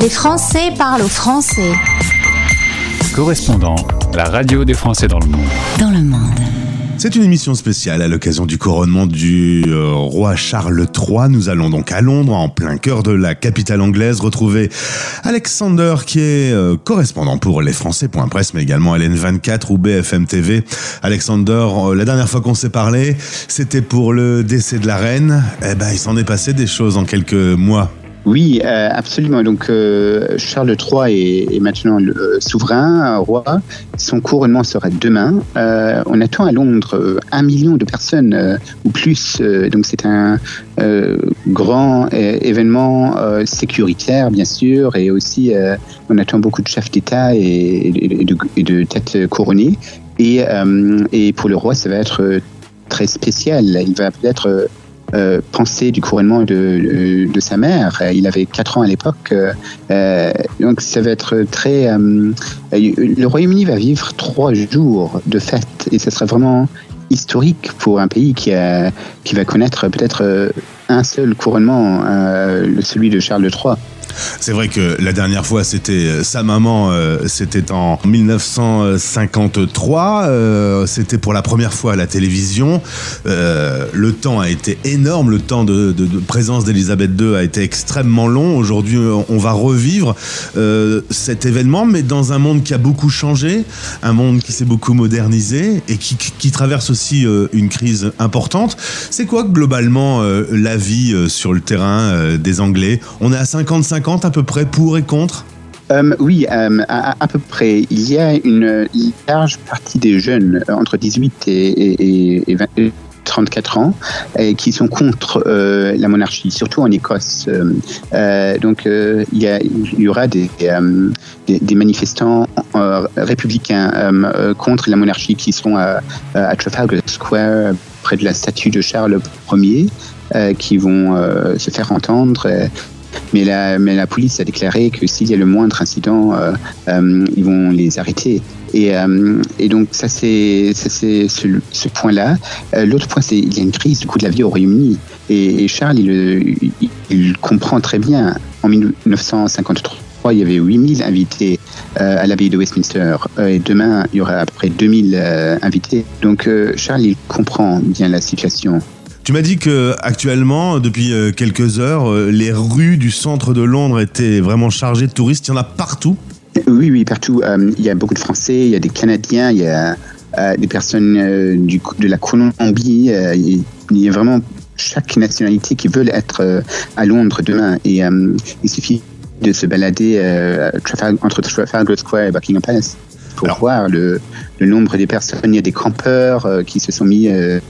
Les Français parlent aux Français. Correspondant, la radio des Français dans le monde. Dans le monde. C'est une émission spéciale à l'occasion du couronnement du euh, roi Charles III. Nous allons donc à Londres, en plein cœur de la capitale anglaise, retrouver Alexander qui est euh, correspondant pour les Français.press, mais également LN24 ou BFM TV. Alexander, euh, la dernière fois qu'on s'est parlé, c'était pour le décès de la reine. Eh ben, il s'en est passé des choses en quelques mois. Oui, euh, absolument. Donc euh, Charles III est, maintenant le euh, souverain, roi. Son couronnement sera demain. on attend à Londres un million de personnes ou plus. donc c'est un grand événement sécuritaire, bien sûr, et aussi on attend beaucoup de chefs d'État et, de, têtes couronnées. Et, et pour le roi, ça va être très spécial. Il va peut-être euh, penser du couronnement de, sa mère. Il avait 4 ans à l'époque. Euh, donc ça va être très... Euh, le Royaume-Uni va vivre trois jours de fête et ce sera vraiment historique pour un pays qui, a, qui va connaître peut-être un seul couronnement, celui de Charles III. C'est vrai que la dernière fois, c'était euh, sa maman, euh, c'était en 1953. Euh, c'était pour la première fois à la télévision. le temps a été énorme. Le temps de, présence d'Elisabeth II a été extrêmement long. Aujourd'hui, on va revivre cet événement, mais dans un monde qui a beaucoup changé, un monde qui s'est beaucoup modernisé et qui, traverse aussi une crise importante. C'est quoi globalement la vie sur le terrain des Anglais? On est à 55 à peu près pour et contre euh, oui, euh, à, peu près. Il y a une large partie des jeunes euh, entre 18 et, 34 ans qui sont contre la monarchie, surtout en Écosse. donc il y, aura des, manifestants républicains contre la monarchie qui seront à, à, Trafalgar Square près de la statue de Charles Ier. qui vont se faire entendre mais la, mais la police a déclaré que s'il y a le moindre incident, euh, euh, ils vont les arrêter. Et, euh, et donc ça c'est ce, ce point-là. L'autre point c'est qu'il y a une crise du coût de la vie au Royaume-Uni. Et, Charles il, il, comprend très bien. En 1953, il y avait 8000 invités à l'abbaye de Westminster. et demain, il y aura à peu près 2000 invités. Donc Charles, il comprend bien la situation. Tu m'as dit que actuellement, depuis euh, quelques heures, euh, les rues du centre de Londres étaient vraiment chargées de touristes. Il y en a partout. Oui, oui, partout. Euh, il y a beaucoup de Français, il y a des Canadiens, il y a des personnes du, de la Colombie. il y a vraiment chaque nationalité qui veut être à Londres demain. Et il suffit de se balader entre Trafalgar Square et Buckingham Palace pour voir le, le, nombre des personnes. Il y a des campeurs euh, qui se sont mis euh,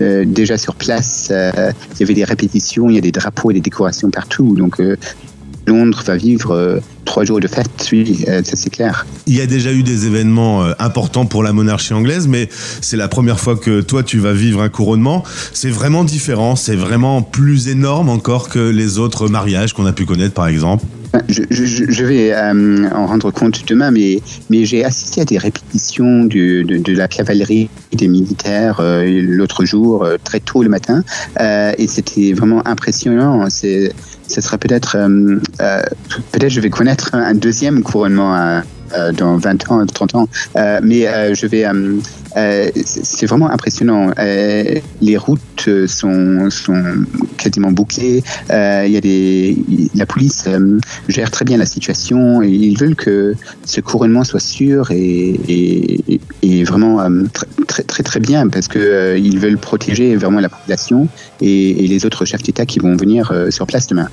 euh, déjà sur place. il y avait des répétitions, il y a des drapeaux et des décorations partout. Donc Londres va vivre trois jours de fête, oui, ça c'est clair. Il y a déjà eu des événements importants pour la monarchie anglaise, mais c'est la première fois que toi tu vas vivre un couronnement. C'est vraiment différent, c'est vraiment plus énorme encore que les autres mariages qu'on a pu connaître par exemple. Je, vais euh, en rendre compte demain, mais, j'ai assisté à des répétitions de, la cavalerie des militaires euh, l'autre jour, euh, très tôt le matin, et c'était vraiment impressionnant. C'est, ce sera peut-être, peut-être je vais connaître un deuxième couronnement dans 20 ans, 30 ans, mais je vais euh, c'est vraiment impressionnant. Euh, les routes sont, sont quasiment bouclées. Euh, y a des, la police gère très bien la situation ils veulent que ce couronnement soit sûr et, et, vraiment très, très très bien parce que ils veulent protéger vraiment la population et, les autres chefs d'État qui vont venir sur place demain.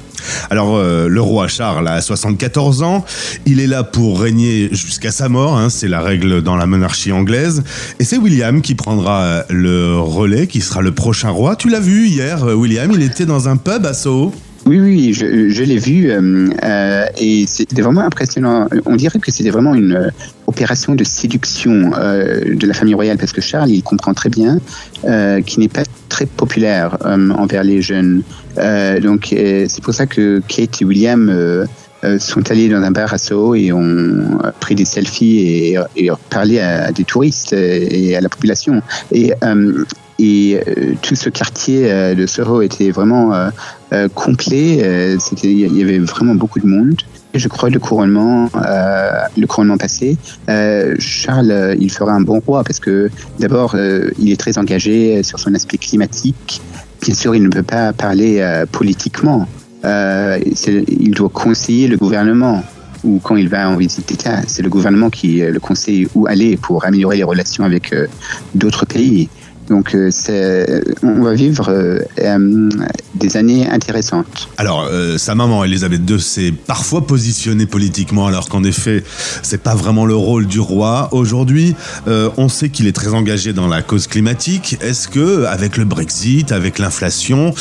Alors le roi Charles a 74 ans, il est là pour régner jusqu'à sa mort, hein, c'est la règle dans la monarchie anglaise c'est William qui prendra le relais, qui sera le prochain roi. Tu l'as vu hier, William, il était dans un pub à Soho. Oui, oui, je, l'ai vu euh, euh, et c'était vraiment impressionnant. On dirait que c'était vraiment une euh, opération de séduction de la famille royale parce que Charles, il comprend très bien qu'il n'est pas très populaire envers les jeunes. donc c'est pour ça que Kate et William euh, sont allés dans un bar à Soho et ont pris des selfies et, parlé à, des touristes et à la population. Et, euh, euh, tout ce quartier de Soho était vraiment complet. Il y avait vraiment beaucoup de monde. Je crois le couronnement, euh, le couronnement passé, euh, Charles, il fera un bon roi parce que d'abord, euh, il est très engagé sur son aspect climatique. Bien sûr, il ne peut pas parler euh, politiquement. Euh, il doit conseiller le gouvernement ou quand il va en visite d'État, c'est le gouvernement qui le conseille où aller pour améliorer les relations avec d'autres pays. Donc, euh, on va vivre euh, euh, des années intéressantes. Alors, sa maman, Elisabeth II, s'est parfois positionnée politiquement, alors qu'en effet, c'est pas vraiment le rôle du roi. Aujourd'hui, on sait qu'il est très engagé dans la cause climatique. Est-ce que, avec le Brexit, avec l'inflation,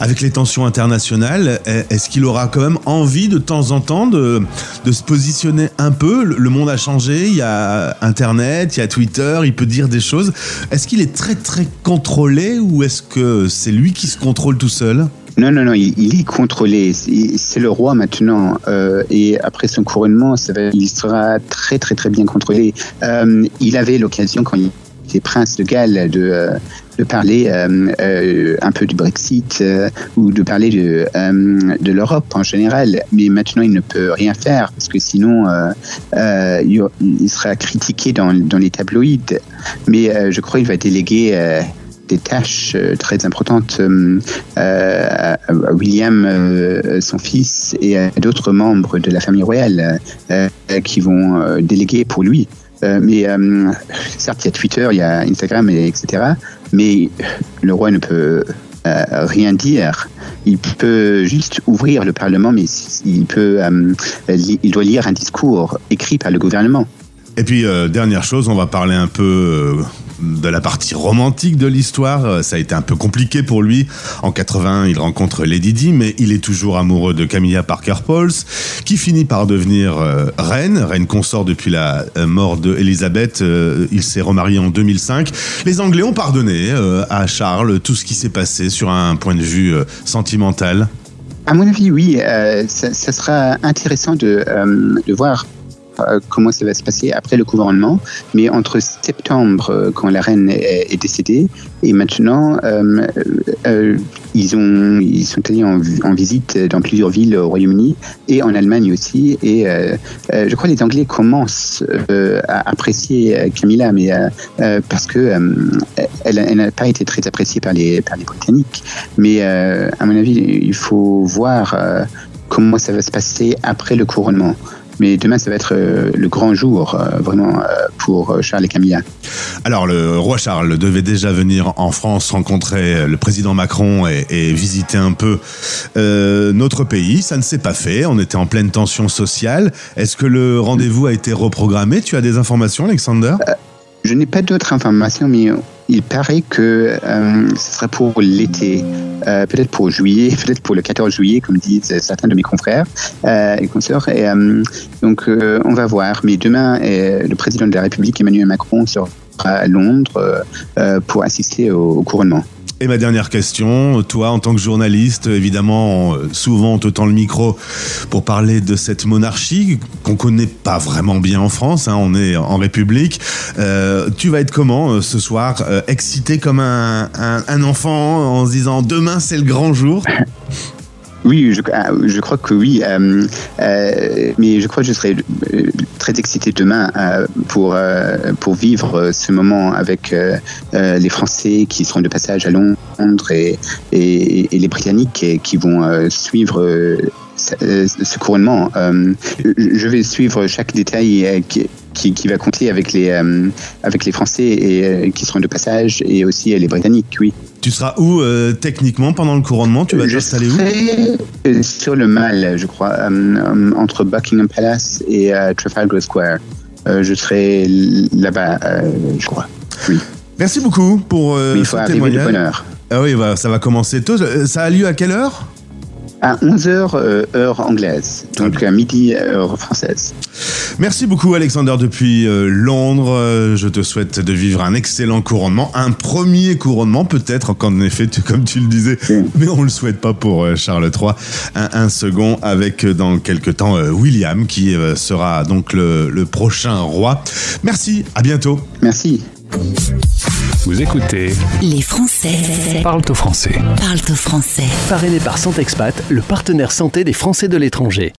avec les tensions internationales, est-ce qu'il aura quand même envie de temps en temps de, de se positionner un peu? Le monde a changé, il y a Internet, il y a Twitter, il peut dire des choses. Est-ce qu'il est très très contrôlé ou est-ce que c'est lui qui se contrôle tout seul? Non, non, non, il, est contrôlé. C'est le roi maintenant. Euh, et après son couronnement, il sera très, très, très bien contrôlé. Euh, il avait l'occasion, quand il était prince de Galles, de, euh, de parler un peu du Brexit ou de parler de, de l'Europe en général. Mais maintenant, il ne peut rien faire parce que sinon, il, sera critiqué dans, dans les tabloïds. Mais je crois qu'il va déléguer des tâches euh, très importantes euh, à William, euh, son fils, et à d'autres membres de la famille royale qui vont déléguer pour lui. Mais certes, il y a Twitter, il y a Instagram, etc. Mais le roi ne peut rien dire. Il peut juste ouvrir le Parlement, mais il peut, il doit lire un discours écrit par le gouvernement. Et puis, dernière chose, on va parler un peu de la partie romantique de l'histoire. Euh, ça a été un peu compliqué pour lui. En 80, il rencontre Lady Di, mais il est toujours amoureux de Camilla Parker Pauls, qui finit par devenir euh, reine, reine consort depuis la euh, mort de il s'est remarié en 2005. Les Anglais ont pardonné à Charles tout ce qui s'est passé sur un point de vue sentimental. À mon avis, oui. ça, sera intéressant de, voir comment ça va se passer après le couronnement. Mais entre septembre, euh, quand la reine est, décédée, et maintenant, euh, ils, ont, ils sont allés en, visite dans plusieurs villes au Royaume-Uni et en Allemagne aussi. Et je crois que les Anglais commencent à apprécier Camilla, mais parce que elle, n'a pas été très appréciée par les, par les Britanniques. Mais à mon avis, il faut voir comment ça va se passer après le couronnement. Mais demain, ça va être euh, le grand jour, euh, vraiment, euh, pour Charles et Camilla. Alors, le roi Charles devait déjà venir en France rencontrer le président Macron et, visiter un peu notre pays. Ça ne s'est pas fait. On était en pleine tension sociale. Est-ce que le rendez-vous a été reprogrammé? Tu as des informations, Alexander? Je n'ai pas d'autres informations, mais il paraît que euh, ce sera pour l'été, euh, peut-être pour juillet, peut-être pour le 14 juillet, comme disent certains de mes confrères euh, et consoeurs. Donc, on va voir. Mais demain, le président de la République, Emmanuel Macron, sera à Londres pour assister au couronnement. Et ma dernière question, toi en tant que journaliste, évidemment, souvent on te tend le micro pour parler de cette monarchie qu'on connaît pas vraiment bien en France, hein, on est en République. Euh, tu vas être comment euh, ce soir euh, Excité comme un, un, enfant en se disant demain c'est le grand jour? Oui, je, ah, je, crois que oui. Euh, euh, mais je crois que je serai euh, très excité demain pour, pour vivre ce moment avec les Français qui seront de passage à Londres et, et, et les Britanniques qui vont suivre ce couronnement. je vais suivre chaque détail qui, qui, va compter avec les, avec les Français et, qui seront de passage et aussi les Britanniques, oui. Tu seras où euh, techniquement pendant le couronnement? Tu vas t'installer où? Sur le Mall, je crois, euh, euh, entre Buckingham Palace et Trafalgar Square. je serai là-bas, je crois. Oui. Merci beaucoup pour il faut arriver de bonne heure. Ah oui, bah, ça va commencer tôt. Ça a lieu à quelle heure? À 11h euh, heure anglaise, donc à midi heure française. Merci beaucoup Alexander depuis euh, Londres. Euh, je te souhaite de vivre un excellent couronnement, un premier couronnement peut-être, en effet, comme tu le disais, mais on le souhaite pas pour Charles III. Un, second avec dans quelques temps William qui sera donc le, le prochain roi. Merci, à bientôt. Merci. Vous écoutez Les Français Parle au français. parlent au français. Parrainé par Santexpat, le partenaire santé des Français de l'étranger.